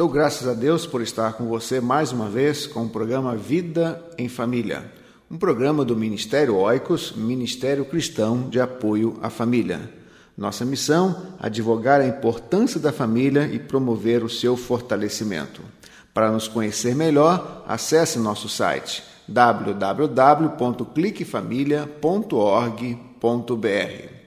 Dou graças a Deus por estar com você mais uma vez com o programa Vida em Família, um programa do Ministério Oicos, Ministério Cristão de Apoio à Família. Nossa missão: advogar a importância da família e promover o seu fortalecimento. Para nos conhecer melhor, acesse nosso site www.cliquefamilia.org.br.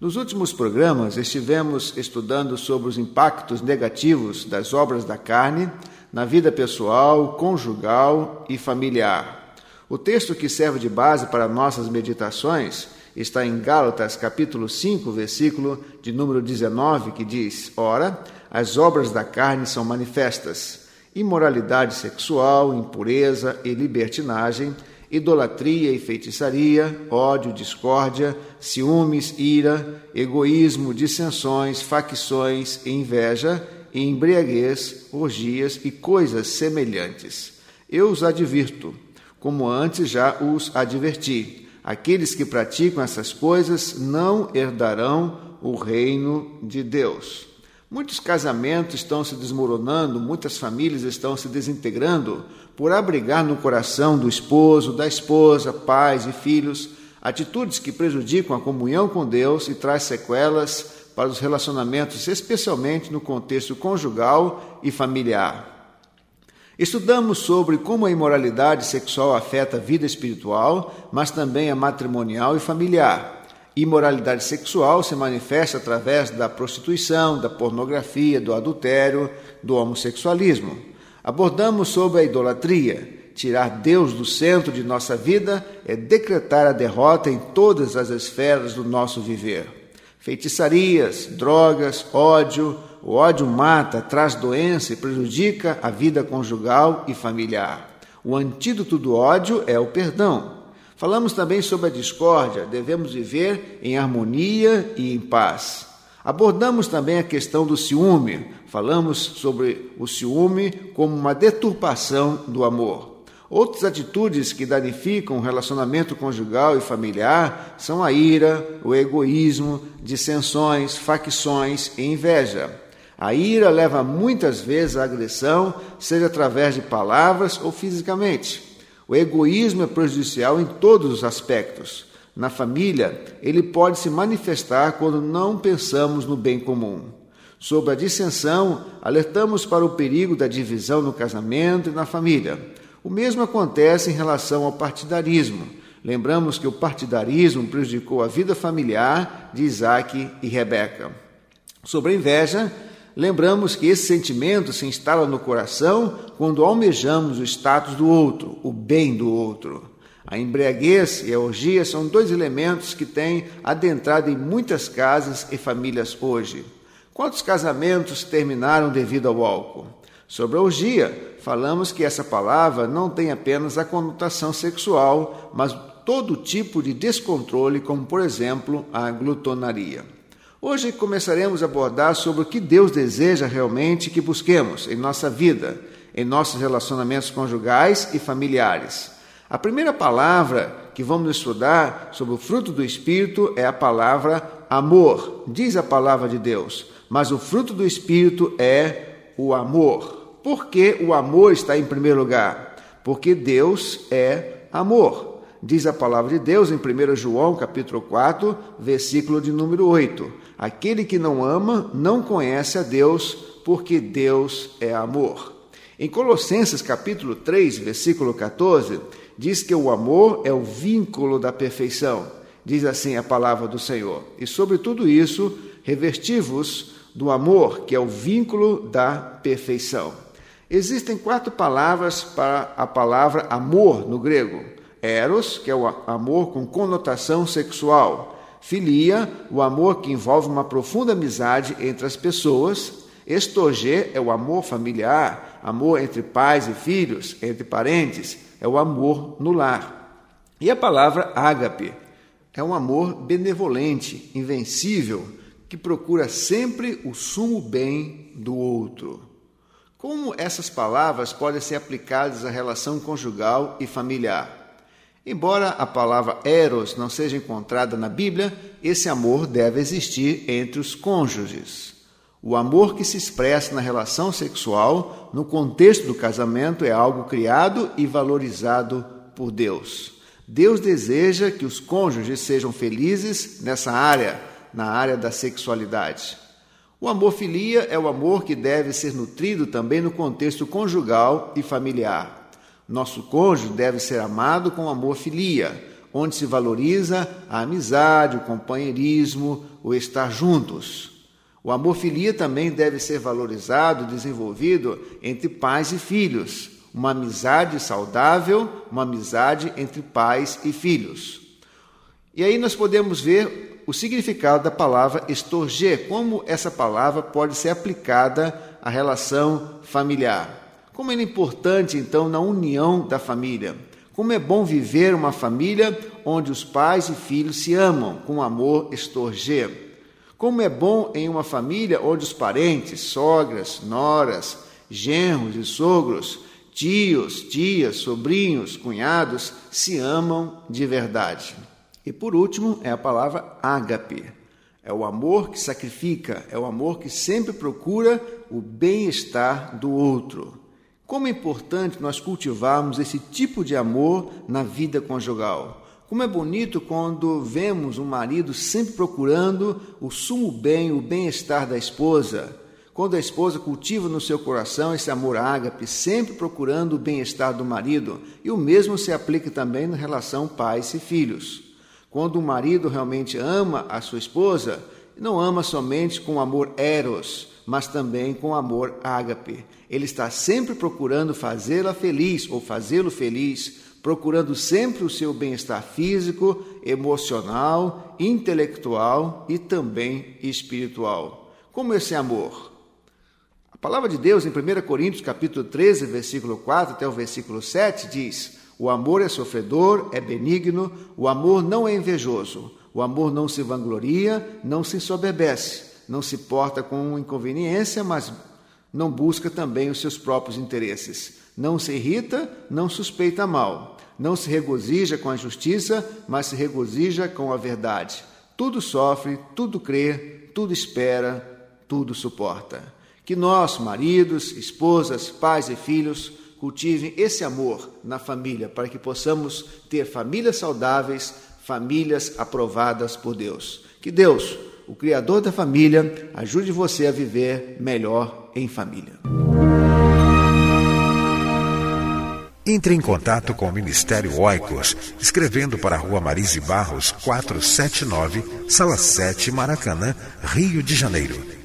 Nos últimos programas estivemos estudando sobre os impactos negativos das obras da carne na vida pessoal, conjugal e familiar. O texto que serve de base para nossas meditações está em Gálatas capítulo 5, versículo de número 19, que diz: Ora, as obras da carne são manifestas: imoralidade sexual, impureza e libertinagem idolatria e feitiçaria, ódio, discórdia, ciúmes, ira, egoísmo, dissensões, facções, inveja, embriaguez, orgias e coisas semelhantes. Eu os advirto, como antes já os adverti. Aqueles que praticam essas coisas não herdarão o reino de Deus. Muitos casamentos estão se desmoronando, muitas famílias estão se desintegrando por abrigar no coração do esposo, da esposa, pais e filhos atitudes que prejudicam a comunhão com Deus e traz sequelas para os relacionamentos, especialmente no contexto conjugal e familiar. Estudamos sobre como a imoralidade sexual afeta a vida espiritual, mas também a matrimonial e familiar. Imoralidade sexual se manifesta através da prostituição, da pornografia, do adultério, do homossexualismo. Abordamos sobre a idolatria. Tirar Deus do centro de nossa vida é decretar a derrota em todas as esferas do nosso viver. Feitiçarias, drogas, ódio. O ódio mata, traz doença e prejudica a vida conjugal e familiar. O antídoto do ódio é o perdão. Falamos também sobre a discórdia, devemos viver em harmonia e em paz. Abordamos também a questão do ciúme, falamos sobre o ciúme como uma deturpação do amor. Outras atitudes que danificam o relacionamento conjugal e familiar são a ira, o egoísmo, dissensões, facções e inveja. A ira leva muitas vezes à agressão, seja através de palavras ou fisicamente. O egoísmo é prejudicial em todos os aspectos. Na família, ele pode se manifestar quando não pensamos no bem comum. Sobre a dissensão, alertamos para o perigo da divisão no casamento e na família. O mesmo acontece em relação ao partidarismo. Lembramos que o partidarismo prejudicou a vida familiar de Isaac e Rebeca. Sobre a inveja, lembramos que esse sentimento se instala no coração quando almejamos o status do outro, o bem do outro. A embriaguez e a orgia são dois elementos que têm adentrado em muitas casas e famílias hoje. Quantos casamentos terminaram devido ao álcool? Sobre a orgia, falamos que essa palavra não tem apenas a conotação sexual, mas todo tipo de descontrole, como por exemplo a glutonaria. Hoje começaremos a abordar sobre o que Deus deseja realmente que busquemos em nossa vida, em nossos relacionamentos conjugais e familiares. A primeira palavra que vamos estudar sobre o fruto do Espírito é a palavra amor, diz a palavra de Deus. Mas o fruto do Espírito é o amor. Por que o amor está em primeiro lugar? Porque Deus é amor. Diz a palavra de Deus em 1 João, capítulo 4, versículo de número 8. Aquele que não ama não conhece a Deus, porque Deus é amor. Em Colossenses capítulo 3, versículo 14, diz que o amor é o vínculo da perfeição. Diz assim a palavra do Senhor. E sobre tudo isso, revestivos do amor, que é o vínculo da perfeição. Existem quatro palavras para a palavra amor no grego: eros, que é o amor com conotação sexual, filia, o amor que envolve uma profunda amizade entre as pessoas, estorgê é o amor familiar, amor entre pais e filhos, entre parentes, é o amor no lar. E a palavra ágape é um amor benevolente, invencível, que procura sempre o sumo bem do outro. Como essas palavras podem ser aplicadas à relação conjugal e familiar? Embora a palavra eros não seja encontrada na Bíblia, esse amor deve existir entre os cônjuges. O amor que se expressa na relação sexual, no contexto do casamento, é algo criado e valorizado por Deus. Deus deseja que os cônjuges sejam felizes nessa área na área da sexualidade. O amor filia é o amor que deve ser nutrido também no contexto conjugal e familiar. Nosso cônjuge deve ser amado com amor filia, onde se valoriza a amizade, o companheirismo, o estar juntos. O amor filia também deve ser valorizado, desenvolvido entre pais e filhos, uma amizade saudável, uma amizade entre pais e filhos. E aí nós podemos ver o significado da palavra estorger, como essa palavra pode ser aplicada à relação familiar. Como é importante, então, na união da família. Como é bom viver uma família onde os pais e filhos se amam com amor estorger. Como é bom em uma família onde os parentes, sogras, noras, genros e sogros, tios, tias, sobrinhos, cunhados se amam de verdade. E por último é a palavra ágape. É o amor que sacrifica, é o amor que sempre procura o bem-estar do outro. Como é importante nós cultivarmos esse tipo de amor na vida conjugal. Como é bonito quando vemos um marido sempre procurando o sumo bem, o bem-estar da esposa. Quando a esposa cultiva no seu coração esse amor ágape, sempre procurando o bem-estar do marido, e o mesmo se aplica também na relação pais e filhos. Quando o marido realmente ama a sua esposa, não ama somente com amor eros, mas também com amor ágape. Ele está sempre procurando fazê-la feliz ou fazê-lo feliz, procurando sempre o seu bem-estar físico, emocional, intelectual e também espiritual. Como esse amor? A palavra de Deus em 1 Coríntios capítulo 13, versículo 4 até o versículo 7 diz: o amor é sofredor, é benigno, o amor não é invejoso, o amor não se vangloria, não se ensoberbece, não se porta com inconveniência, mas não busca também os seus próprios interesses. Não se irrita, não suspeita mal. Não se regozija com a justiça, mas se regozija com a verdade. Tudo sofre, tudo crê, tudo espera, tudo suporta. Que nós, maridos, esposas, pais e filhos, cultivem esse amor na família, para que possamos ter famílias saudáveis, famílias aprovadas por Deus. Que Deus, o Criador da família, ajude você a viver melhor em família. Entre em contato com o Ministério Oicos, escrevendo para a Rua Marise Barros, 479, Sala 7, Maracanã, Rio de Janeiro